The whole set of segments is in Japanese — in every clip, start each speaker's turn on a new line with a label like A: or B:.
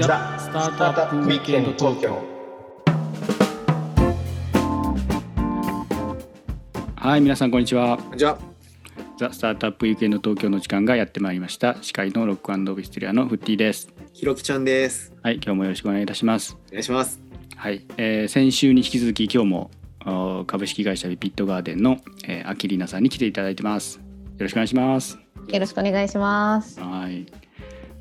A: ザ・スタートアップウィークエンド東京
B: はい皆さんこんにちは。
A: じゃ
B: ザ・スタートアップウィークエンド東京の時間がやってまいりました。司会のロックオフィステリアのフッティです。
A: ひろきちゃんです。
B: はい今日もよろしくお願いいたします。
A: お願いします。
B: はい、えー先週に引き続き今日もお株式会社ビピットガーデンの、えー、アキリナさんに来ていただいてます。よろしくお願いします。
C: よろしくお願いします。
B: はい。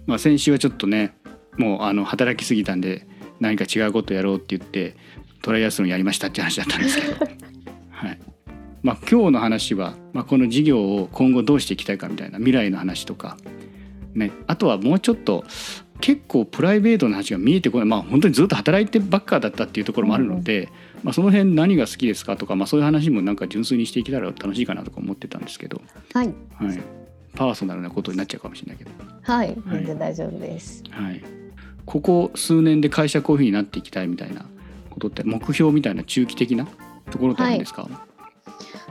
B: まあ先週はちょっとねもうあの働きすぎたんで何か違うことやろうって言ってトライアスロンやりましたって話だったんですけど。はい。まあ今日の話は、まあ、この事業を今後どうしていきたいかみたいな未来の話とか。ねあとはもうちょっと結構プライベートな話が見えてこない。まあ本当にずっと働いてばっかだったっていうところもあるので、まあ、その辺何が好きですかとか、まあ、そういう話もなんか純粋にしていけたら楽しいかなとか思ってたんですけど、
C: はい、
B: はい、パーソナルなことになっちゃうかもしれないけど、
C: はい、全然大丈夫です。
B: はい、ここ数年で会社こういうふうになっていきたいみたいなことって目標みたいな中期的なところってあるんですか、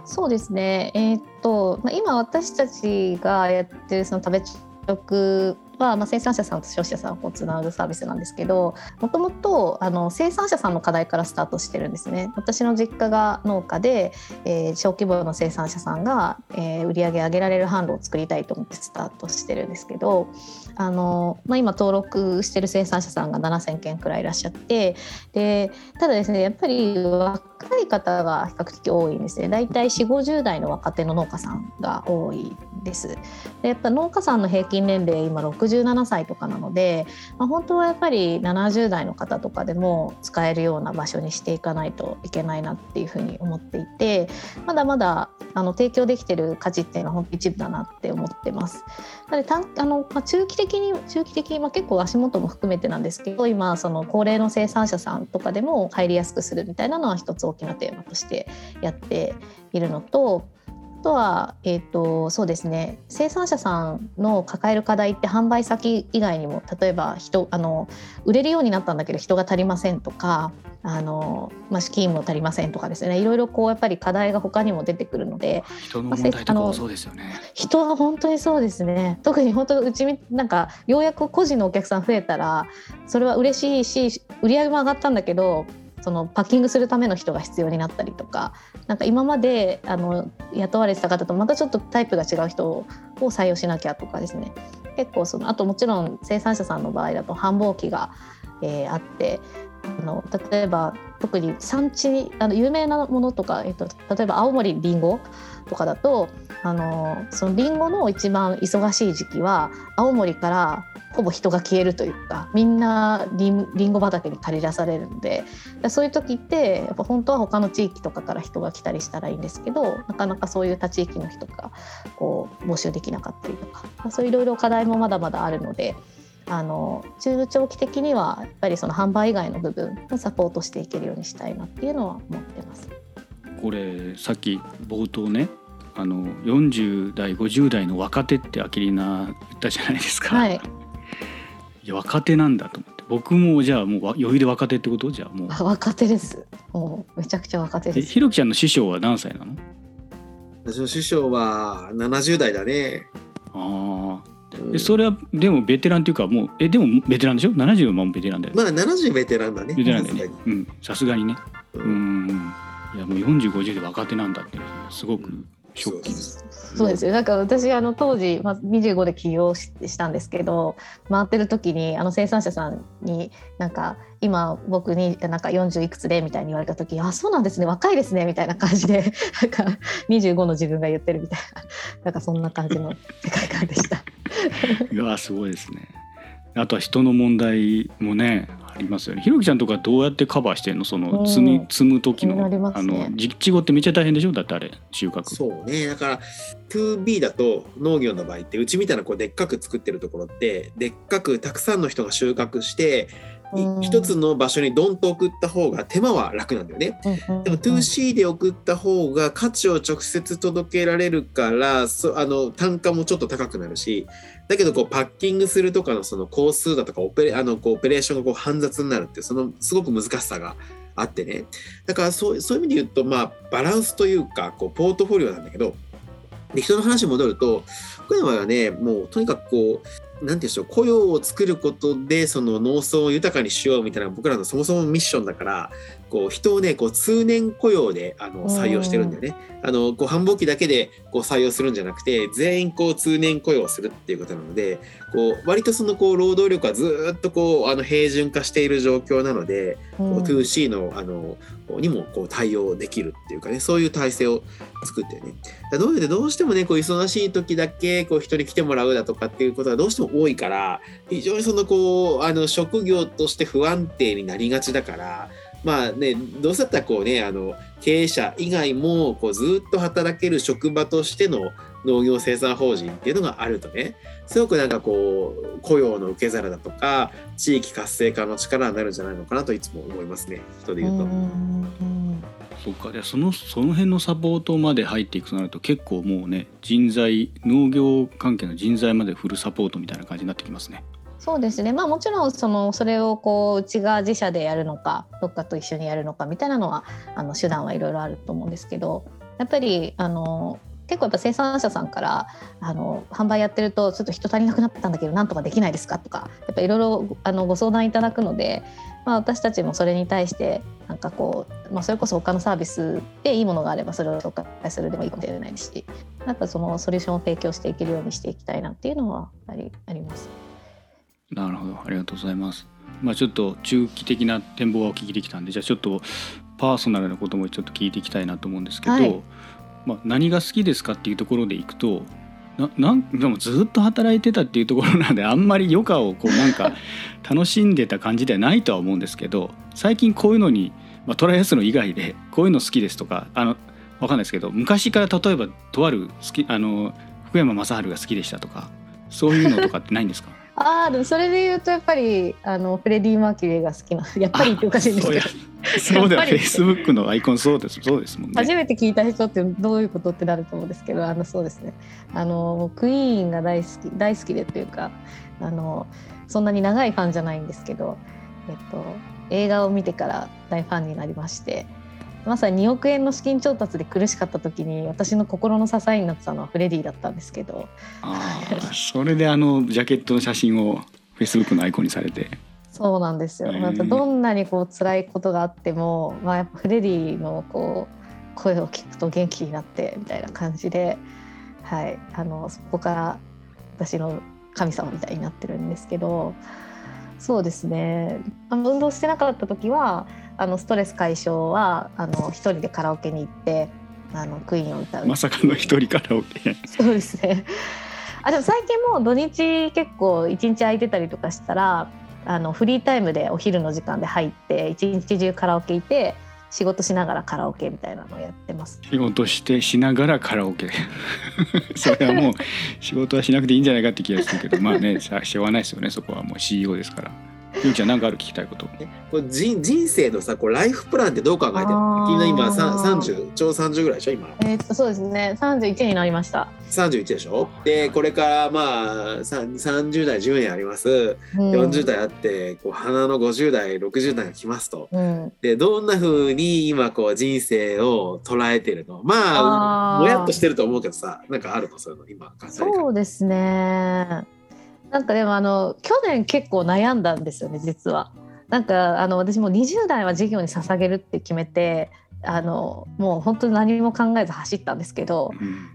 C: そうですね。えーっと、まあ、今私たちがやってるその食べ直は、まあ、生産者さんと消費者さんをつなぐサービスなんですけどもともとあの生産者さんの課題からスタートしてるんですね。私の実家が農家で、えー小規模の生産者さんが、えー売り上げ上げられる販路を作りたいと思ってスタートしてるんですけどあの、まあ、今登録してる生産者さんが7,000件くらいいらっしゃってでただですねやっぱりい方が比較的多いんですね大体4 5 0代の若手の農家さんが多いです。でやっぱ農家さんの平均年齢今67歳とかなので、まあ、本当はやっぱり70代の方とかでも使えるような場所にしていかないといけないなっていうふうに思っていてまだまだあの提供できてる価値っていうのは本当一部だなって思ってます。なので短あの、まあ、中期的に中期的に、まあ、結構足元も含めてなんですけど今その高齢の生産者さんとかでも入りやすくするみたいなのは一つ大きなテーマとしてやっているのとあとは、えー、とそうですね生産者さんの抱える課題って販売先以外にも例えば人あの売れるようになったんだけど人が足りませんとかあの、まあ、資金も足りませんとかですねいろいろこうやっぱり課題が他にも出てくるので
B: 人の問題とかもそうですよね。
C: 人は本当にそうですね特に本当うちみなんかようやく個人のお客さん増えたらそれは嬉しいし売り上げも上がったんだけどそのパッキングするための人が必要になったりとかなんか今まであの雇われてた方とまたちょっとタイプが違う人を採用しなきゃとかですね。結構そのあともちろん生産者さんの場合だと繁忙期が、えーあってあの例えば特に産地あの有名なものとか、えっと、例えば青森りんごとかだとあのそのりんごの一番忙しい時期は青森からほぼ人が消えるというかみんなりんご畑に借り出されるのでそういう時ってやっぱ本当は他の地域とかから人が来たりしたらいいんですけどなかなかそういう他地域の人がこう募集できなかったりとかそういういろいろ課題もまだまだあるので。あの中長期的にはやっぱりその販売以外の部分をサポートしていけるようにしたいなっていうのは思ってます。
B: これさっき冒頭ねあの40代50代の若手ってアキリナ言ったじゃないですか、
C: はい、
B: いや若手なんだと思って僕もじゃあもうわ余裕で若手ってことじゃあもう
C: あ若手です。もうめちゃくちゃ若手
B: え
C: です。
B: ひろきちゃんの師匠は何歳なの？
A: 私の師匠は70代だね。
B: ああ
A: うん
B: でそれはでもベテランっていうかもうえでもベテランでしょ？70はもうベテランだよ、
A: まあ70ベテランだね。
B: ベテランだよね。
A: さすがに。
B: うん。さすがにね。
A: う
B: うんんいやもう4050で若手なんだってすごくショッキング。
C: そうです。よ。なんか私あの当時、まあ、25で起業ししたんですけど回ってる時にあの生産者さんになんか今僕になんか40いくつでみたいに言われた時あそうなんですね。若いですね。みたいな感じでなんか25の自分が言ってるみたいななんかそんな感じの世界観でした。
B: いやすごいですね。あとは人の問題もねありますよね。ひろきちゃんとかどうやってカバーしてんの？その積み
C: うん
B: 積む時の、
C: ね。
B: あの実地後ってめっちゃ大変でしょ？だってあれ収穫。
A: そうね。だから 2B だと農業の場合ってうちみたいなこうでっかく作ってるところってでっかくたくさんの人が収穫して一つの場所にドンと送った方が手間は楽なんだよね。でも 2C で送った方が価値を直接届けられるからそあの単価もちょっと高くなるしだけどこうパッキングするとかのその工数だとかオペレあのこうオペレーションがこう煩雑になるってそのすごく難しさがあってね。だからそうそういう意味で言うとまあバランスというかこうポートフォリオなんだけどで人の話に戻ると僕の場合はねもうとにかくこうなんでしょう雇用を作ることでその農村を豊かにしようみたいな僕らのそもそもミッションだからこう人をねこう通年雇用であの採用してるんだよね。あのこう繁忙期だけでこう採用するんじゃなくて全員こう通年雇用するっていうことなのでこう割とそのこう労働力はずっとこうあの平準化している状況なので、うん、2C のあのにもこう対応できるっていうかねそういう体制を作ってね。どうでどうしてもねこう忙しい時だけこう人に来てもらうだとかっていうことがどうしても多いから非常にそのこうあの職業として不安定になりがちだからまあねどうせだったらこうねあの経営者以外もこうずっと働ける職場としての農業生産法人っていうのがあるとねすごくなんかこう雇用の受け皿だとか地域活性化の力になるんじゃないのかなといつも思いますね人で言うと。
B: そっかでそのその辺のサポートまで入っていくとなると結構もうね人材農業関係の人材までフルサポートみたいな感じになってきますね。
C: そうですねまあもちろんそのそれをこううちが自社でやるのかどっかと一緒にやるのかみたいなのはあの手段はいろいろあると思うんですけどやっぱりあの結構やっぱ生産者さんからあの販売やってるとちょっと人足りなくなったんだけどなんとかできないですかとかやっぱいろいろご相談いただくので、まあ、私たちもそれに対してなんかこう、まあ、それこそ他のサービスでいいものがあればそれを紹介するでもいいかもしれないしなんかそのソリューションを提供していけるようにしていきたいなっていうのはやっぱりあります。
B: なるほど。ありがとうございます。まあ、ちょっと中期的な展望がお聞きできたんでじゃあちょっとパーソナルなこともちょっと聞いていきたいなと思うんですけど、はい、まあ、何が好きですかっていうところでいくとななんでもずっと働いてたっていうところなんであんまり余暇をこうなんか 楽しんでた感じではないとは思うんですけど最近こういうのに、まあ、トライアスロン以外でこういうの好きですとかあのわかんないですけど昔から例えばとある好きあの福山雅治が好きでしたとかそういうのとかってないんですか？
C: ああでもそれで言うとやっぱりあのフレディ・マーキュリーが好きな やっぱりっておかしいんですけど
B: そうフェイスブックのアイコンそうです。そうですもんね。
C: 初めて聞いた人ってどういうことってなると思うんですけどあのそうですね。あのクイーンが大好き大好きでというかあのそんなに長いファンじゃないんですけど、えっと、映画を見てから大ファンになりましてまさに2億円の資金調達で苦しかった時に私の心の支えになってたのはフレディだったんですけど。
B: あそれであのジャケットの写真をフェイスブックのアイコンにされて。
C: そうなんですよ、やっぱどんなにこう辛いことがあっても、まあ、やっぱフレディのこう声を聞くと元気になってみたいな感じで、はい、あのそこから私の神様みたいになってるんですけど。そうですね。あの運動してなかった時はあのストレス解消はあの一人でカラオケに行ってあのクイーンを歌う。
B: まさかの一人カラオケ。
C: そうですね。あでも最近も土日結構一日空いてたりとかしたらあのフリータイムでお昼の時間で入って一日中カラオケいて仕事しながらカラオケみたいなのをやってます。
B: 仕事してしながらカラオケ。それはもう仕事はしなくていいんじゃないかって気がするけどまあねしょうがないですよねそこは。もう CEO ですから。ゆうちゃん何かある聞きたいこと。
A: これ人人生のさこうライフプランってどう考えてるの？君今30ちょうど30ぐらいでしょ今。
C: えー、っとそうですね。31になりました。
A: 31でしょ？でこれからまあ30代10年あります、うん、40代あってこう花の50代60代が来ますと、うん、でどんなふうに今こう人生を捉えてるの？まあもやっとしてると思うけどさなんかあるの？そういうの今
C: そうですねなんかでもあの去年結構悩んだんですよね実は。なんかあの私も20代は授業に捧げるって決めてあのもう本当に何も考えず走ったんですけど、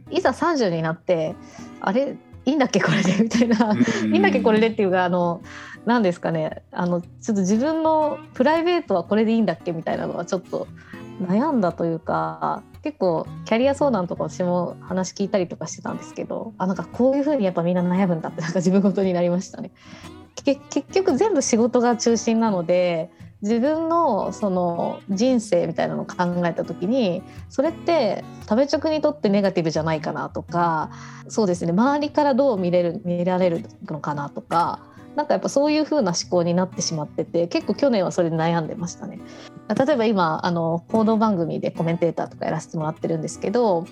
C: いざ30になってあれ？いいんだっけこれで？みたいな、いいんだっけこれでっていうかあの何ですかね。あのちょっと自分のプライベートはこれでいいんだっけみたいなのはちょっと悩んだというか結構キャリア相談とか私も話聞いたりとかしてたんですけどあなんかこういうふうにやっぱみんな悩むんだって なんか自分ごとになりましたね。結局全部仕事が中心なので自分のその人生みたいなのを考えた時にそれって食べ直にとってネガティブじゃないかなとかそうですね周りからどう見れる見られるのかなとかなんかやっぱそういう風な思考になってしまってて結構去年はそれで悩んでましたね。例えば今あの報道番組でコメンテーターとかやらせてもらってるんですけど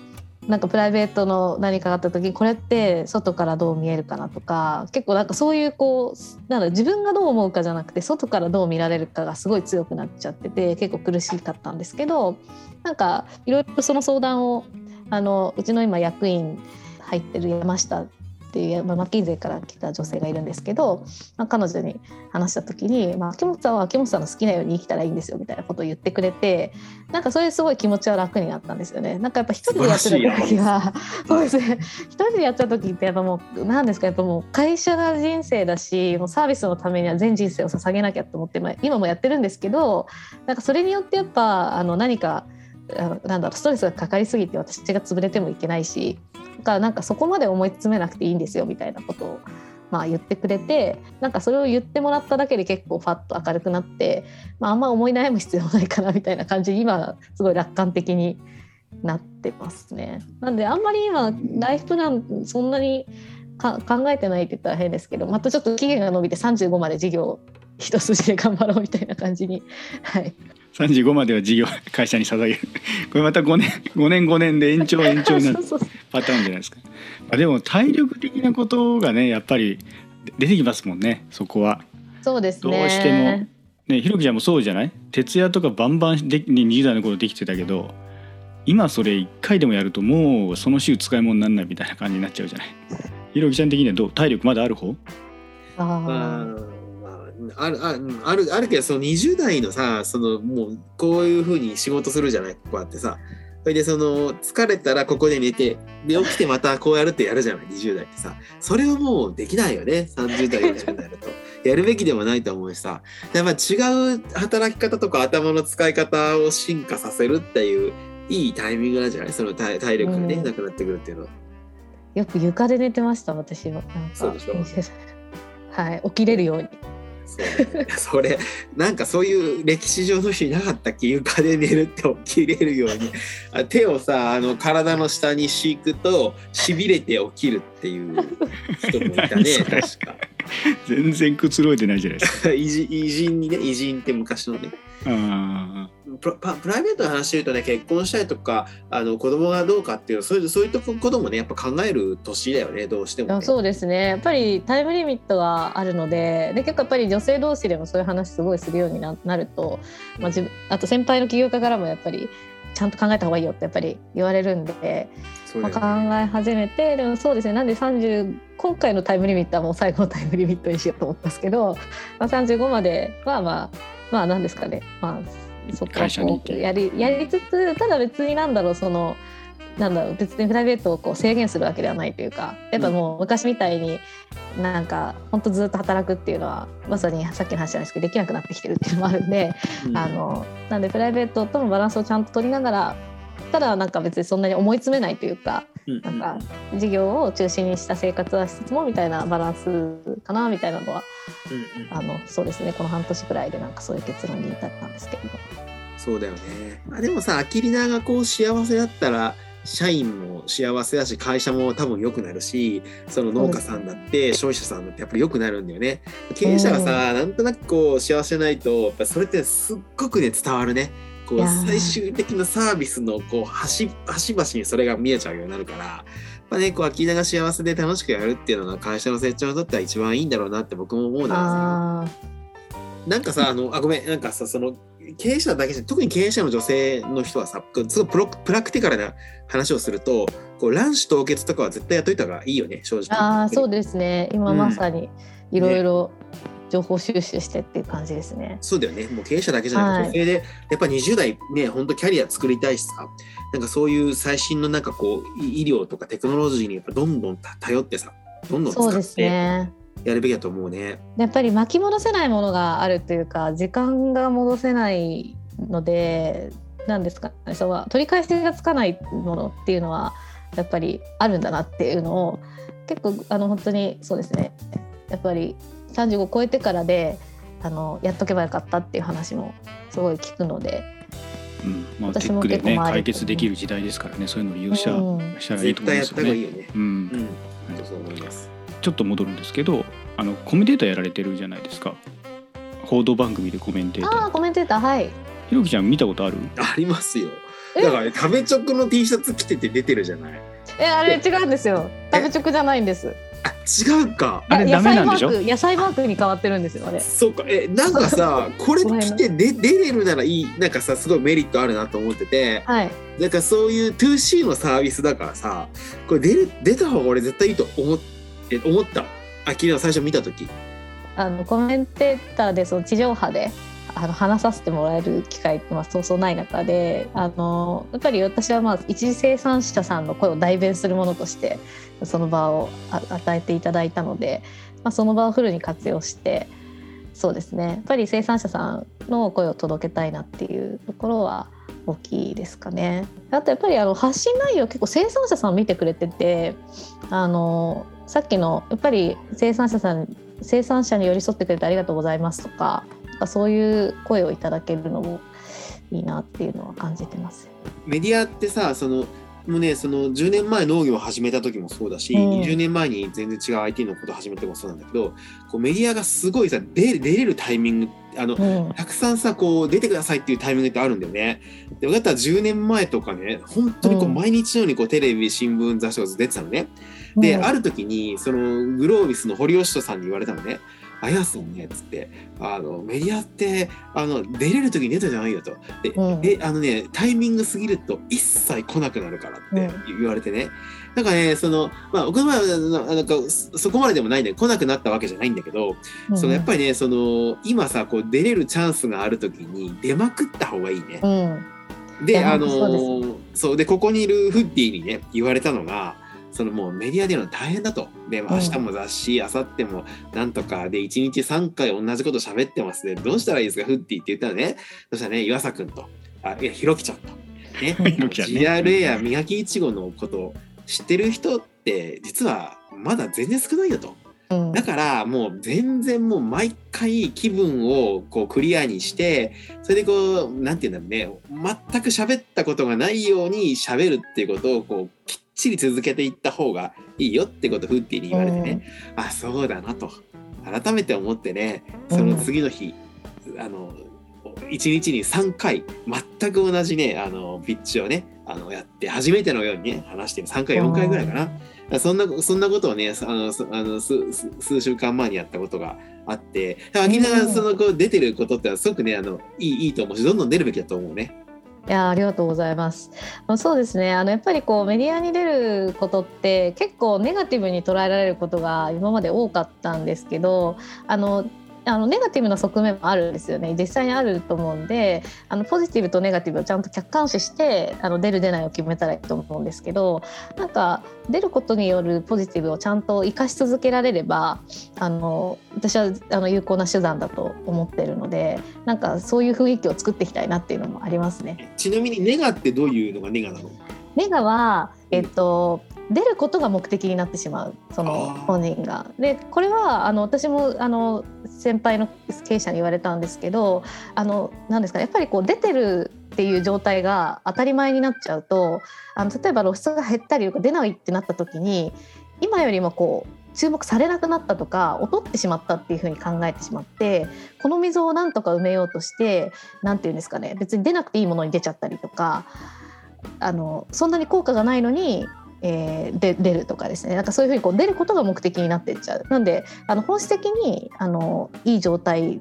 C: なんかプライベートの何かがあった時にこれって外からどう見えるかなとか結構なんかそういうこうなんだ自分がどう思うかじゃなくて外からどう見られるかがすごい強くなっちゃってて結構苦しかったんですけどなんかいろいろその相談をあのうちの今役員入ってる山下っていう、まあ、マッキンゼーから来た女性がいるんですけど、まあ、彼女に話した時に、まあ、秋元さんは秋元さんの好きなように生きたらいいんですよみたいなことを言ってくれてなんかそれすごい気持ちは楽になったんですよね。なんかやっぱ一人でやってた時はそうですね一人でやっちゃう時ってやっぱもう何ですかやっぱもう会社が人生だしもうサービスのためには全人生を捧げなきゃと思って、まあ、今もやってるんですけどなんかそれによってやっぱあの何かなんだろうストレスがかかりすぎて私が潰れてもいけないしだからなんかそこまで思い詰めなくていいんですよみたいなことをまあ言ってくれてなんかそれを言ってもらっただけで結構ファッと明るくなって、まあ、あんま思い悩む必要ないかなみたいな感じで今すごい楽観的になってますね。なんであんまり今ライフプランそんなにか考えてないって言ったら変ですけどまたちょっと期限が伸びて35まで事業一筋で頑張ろうみたいな感じに、はい、
B: 35までは事業会社に捧げる。これまた5年5年5年で延長延長になる パターンじゃないですか。あでも体力的なことがねやっぱり出てきますもんねそこは。
C: そうですね。
B: どうしても。ねひろきちゃんもそうじゃない？徹夜とかバンバンで、ね、20代の頃できてたけど今それ1回でもやるともうその週使い物にならないみたいな感じになっちゃうじゃない？ひろきちゃん的にはどう？体力まだある方？
C: ああ
A: あるああるあるけどその20代のさそのもうこういうふうに仕事するじゃないこうやってさそれでその疲れたらここで寝てで起きてまたこうやるってやるじゃない20代ってさ。それはもうできないよね30代40代だと。やるべきではないと思うしさ。やっぱ違う働き方とか頭の使い方を進化させるっていういいタイミングなんじゃない？その体体力がね、うん、なくなってくるっていうのは。
C: よく床で寝てました私は。
A: そうでしょ？
C: はい起きれるように。
A: それなんかそういう歴史上の人いなかったっけ床で寝るって起きれるように。手をさあの体の下に敷くとしびれて起きるっていう人もいたね 確か
B: 全然くつろいでないじゃないですか。
A: 偉人にね偉人って昔のね。ププライベートの話で言うとね結婚したりとかあの子供がどうかっていうそういうそういうこともねやっぱ考える年だよねどうしても、
C: ね、そうですね。やっぱりタイムリミットがあるのでで結構やっぱり女性同士でもそういう話すごいするようにななると、まあ、自分あと先輩の起業家からもやっぱりちゃんと考えた方がいいよってやっぱり言われるんで、まあ、考え始めてでもそうですね。なんで30今回のタイムリミットはもう最後のタイムリミットにしようと思ったんですけど、まあ、35まではまあまあ何ですかね。まあそこをやりやりつつただ別になんだろうそのなんだろう別にプライベートをこう制限するわけではないというかやっぱもう昔みたいになんか本当ずっと働くっていうのはまさにさっきの話じゃないですけどできなくなってきてるっていうのもあるんで、うん、あのなんでプライベートとのバランスをちゃんと取りながらただなんか別にそんなに思い詰めないというか、うん、なんか事業を中心にした生活はしつつもみたいなバランスかなみたいなのは、うんうん、あのそうですねこの半年くらいでなんかそういう結論に至ったんですけど。
A: そうだよね、まあ、でもさアキリナがこう幸せだったら社員も幸せだし会社も多分良くなるしその農家さんだって消費者さんだってやっぱり良くなるんだよね。経営者がさなんとなくこう幸せないとやっぱそれってすっごくね伝わるね。こう最終的なサービスのこう端端々にそれが見えちゃうようになるから、やっぱね、こう、秋田が幸せで楽しくやるっていうのが会社の成長にとっては一番いいんだろうなって僕も思うんですけど。なんかさ、あの、あ、ごめん、なんかさ、その、経営者だけじゃ特に経営者の女性の人はさ、すごいプロプラクティカルな話をすると、こう卵子凍結とかは絶対やっといた方がいいよね、正直。
C: ああ、そうですね。今まさにいろいろ、情報収集してっていう感じですね。
A: そうだよね。もう経営者だけじゃなくて、女性でやっぱ20代ね、本当キャリア作りたいしさ、なんかそういう最新のなんかこう医療とかテクノロジーにやっぱどんどん頼ってさ、どんどん使ってやるべきだと思うね。
C: やっぱり巻き戻せないものがあるというか、時間が戻せないので、なんですかね、その取り返しがつかないものっていうのはやっぱりあるんだなっていうのを結構あの本当にそうですね。やっぱり35超えてからであのやっとけばよかったっていう話もすごい聞くので。
B: うん。まあ、私もテックでね解決できる時代ですからね。そういうのを利用した,、したらいいと思いますよね。いいよね。うん、うん。そう思いますちょっと戻るんですけどあのコメンテーターやられてるじゃないですか。報道番組でコメンテーター。
C: あコメンテーターはい。
B: ひろきちゃん見たことある？
A: ありますよ。だから、ね、食べチョクの T シャツ着てて出てるじゃない？
C: えあれ違うんですよ。食べチョクじゃないんです。
A: 違うか。
B: あれダメなんでしょ？
C: 野菜マークに変わってるんですよあれ。
A: そうか。えなんかさこれ着てで出れるならいいなんかさすごいメリットあるなと思ってて、
C: はい、
A: なんかそういう 2C のサービスだからさこれ出る出た方が俺絶対いいと思ってって思った？あ昨日最初見た時。
C: あのコメンテーターでその地上波であの話させてもらえる機会ってまあそうそうない中であのやっぱり私はまあ一次生産者さんの声を代弁するものとしてその場を与えていただいたので、まあ、その場をフルに活用してそうですね。やっぱり生産者さんの声を届けたいなっていうところは大きいですかね。あとやっぱりあの発信内容結構生産者さん見てくれててあのさっきのやっぱり生産者さん生産者に寄り添ってくれてありがとうございますとかそういう声をいただけるのもいいなっていうのは感じてます。
A: メディアってさそのもうねその10年前農業を始めた時もそうだし、うん、20年前に全然違う IT のことを始めてもそうなんだけどこうメディアがすごいさ出出れるタイミングあの、うん、たくさんさこう出てくださいっていうタイミングってあるんだよね。で分かったら10年前とかね本当にこう毎日のようにこうテレビ新聞雑誌が出てたのね。で、ある時にそのグロービスの堀吉人さんに言われたのね。あやすんね」っつってあのメディアってあの出れる時に出たじゃないよと。で、うん、えあのねタイミング過ぎると一切来なくなるからって言われてね、うん、なんかねそのまあ僕はなんかそこまででもないんで来なくなったわけじゃないんだけど、うん、そのやっぱりねその今さこう出れるチャンスがある時に出まくった方がいいね。であのそう。でここにいるフッディにね言われたのがそのもうメディアでの大変だと。で、明日も雑誌、明後日もなんとかで、1日3回同じこと喋ってますね。どうしたらいいですか、フッティって言ったらね、そしたらね、岩佐君と、あ、いや、ひろきちゃんと。ね、GRA や磨きいちごのことを知ってる人って実はまだ全然少ないよと。だからもう全然もう毎回気分をこうクリアにしてそれでこう何て言うんだろうね全く喋ったことがないように喋るっていうことをこうきっちり続けていった方がいいよってことをフッティに言われてね、うん、あそうだなと。改めて思ってねその次の日、うん、あの1日に3回全く同じねあのピッチをねあのやって初めてのようにね話して3回4回ぐらいかな。そんなそんなことをねあのあの数週間前にやったことがあって秋永がそのこう出てることってすごくねあのいいいいと思うしどんどん出るべきだと思うね。
C: いやありがとうございます。そうですね。あのやっぱりこうメディアに出ることって結構ネガティブに捉えられることが今まで多かったんですけど、あのあのネガティブな側面もあるんですよね実際にあると思うんであのポジティブとネガティブをちゃんと客観視してあの出る出ないを決めたらいいと思うんですけどなんか出ることによるポジティブをちゃんと生かし続けられればあの私はあの有効な手段だと思ってるのでなんかそういう雰囲気を作っていきたいなっていうのもありますね。
A: ちなみにネガってどういうのがネガなの？
C: ネガは、えっと、出ることが目的になってしまうその本人が。でこれはあの私もあの先輩の経営者に言われたんですけどあのなんですかやっぱりこう出てるっていう状態が当たり前になっちゃうとあの例えば露出が減ったりとか出ないってなった時に今よりもこう注目されなくなったとか劣ってしまったっていうふうに考えてしまってこの溝をなんとか埋めようとして何て言うんですかね別に出なくていいものに出ちゃったりとかあのそんなに効果がないのにえー、で出るとかですね。なんかそういうふうにこう出ることが目的になっていっちゃう。なんであの本質的にあのいい状態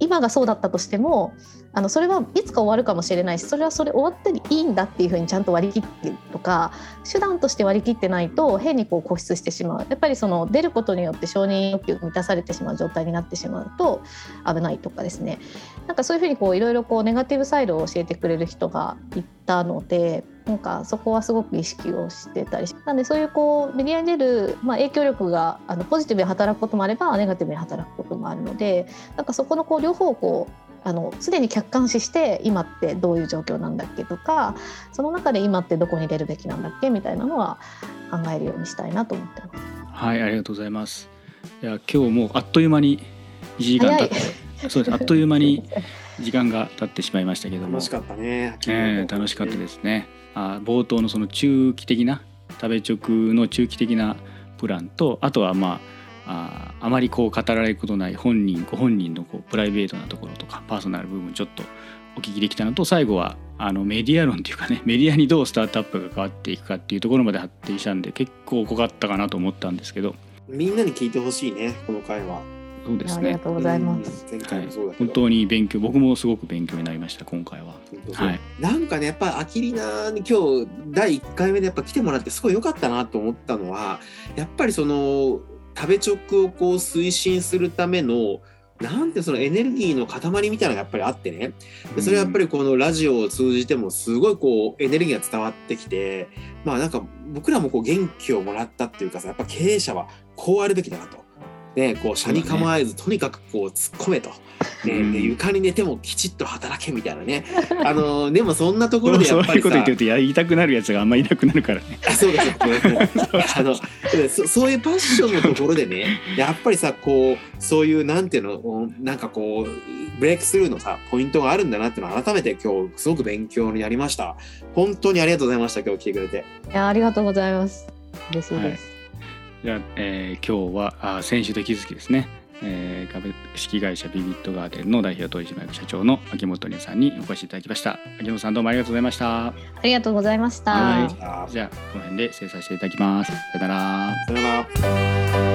C: 今がそうだったとしてもあのそれはいつか終わるかもしれないしそれはそれ終わっていいんだっていうふうにちゃんと割り切ってとか手段として割り切ってないと変にこう固執してしまう。やっぱりその出ることによって承認欲求が満たされてしまう状態になってしまうと危ないとかですね。なんかそういうふうにいろいろネガティブサイドを教えてくれる人がいたのでなんかそこはすごく意識をしてたりなんでそういうこうメディアに出る、まあ、影響力があのポジティブに働くこともあればネガティブに働くこともあるのでなんかそこのこう両方こうあの常に客観視して今ってどういう状況なんだっけとかその中で今ってどこに出るべきなんだっけみたいなのは考えるようにしたいなと思ってます。
B: はいありがとうございます。いや今日もうあっという間に1時間経ってそうですあっという間に 時間が経ってしまいましたけども
A: 楽しかったね。
B: えー、楽しかったですね。あ冒頭のその中期的な食べ直の中期的なプランとあとはまああまりこう語られることない本人ご本人のこうプライベートなところとかパーソナル部分ちょっとお聞きできたのと最後はあのメディア論っていうかね メディアにどうスタートアップが変わっていくかっていうところまで発展したんで結構濃かったかなと思ったんですけど。
A: みんなに聞いてほしいねこの回は。
B: そうですね。
C: ありがとうございます。
A: うん。前
B: はい
A: 回もそうだけど、
B: 本当に勉強僕もすごく勉強になりました今回は。はい。
A: なんかねやっぱアキリナに今日第1回目でやっぱ来てもらってすごい良かったなと思ったのはやっぱりその食べ直をこう推進するためのなんてそのエネルギーの塊みたいなのがやっぱりあってね。でそれはやっぱりこのラジオを通じてもすごいこうエネルギーが伝わってきてまあなんか僕らもこう元気をもらったっていうかさやっぱ経営者はこうあるべきだなと。ね、こう車に構えず、とにかくこう突っ込めと、ね
B: うん。
A: で床に寝てもきちっと働けみたいなね。あのでもそんなところでや
B: そう
A: っぱりさ
B: いうこと言ってるとやりたくなるやつがあんまりいなくなるからね。
A: あそうだそうだあのでそそういうパッションのところでねやっぱりさこうそういうなんていうのなんかこうブレイクスルーのさポイントがあるんだなっていうのを改めて今日すごく勉強になりました。本当にありがとうございました今日来てくれて。
C: いやありがとうございます。嬉しいです。
B: じゃあ、えー今日はあ先週と引き続きですね、えー株式会社ビビットガーデンの代表取締役社長の秋元里さんにお越しいただきました。秋元さんどうもありがとうございました。
C: ありがとうございました。
B: はい。
A: あ
B: じゃあこの辺で制作していただきます。さよなら。
A: さよなら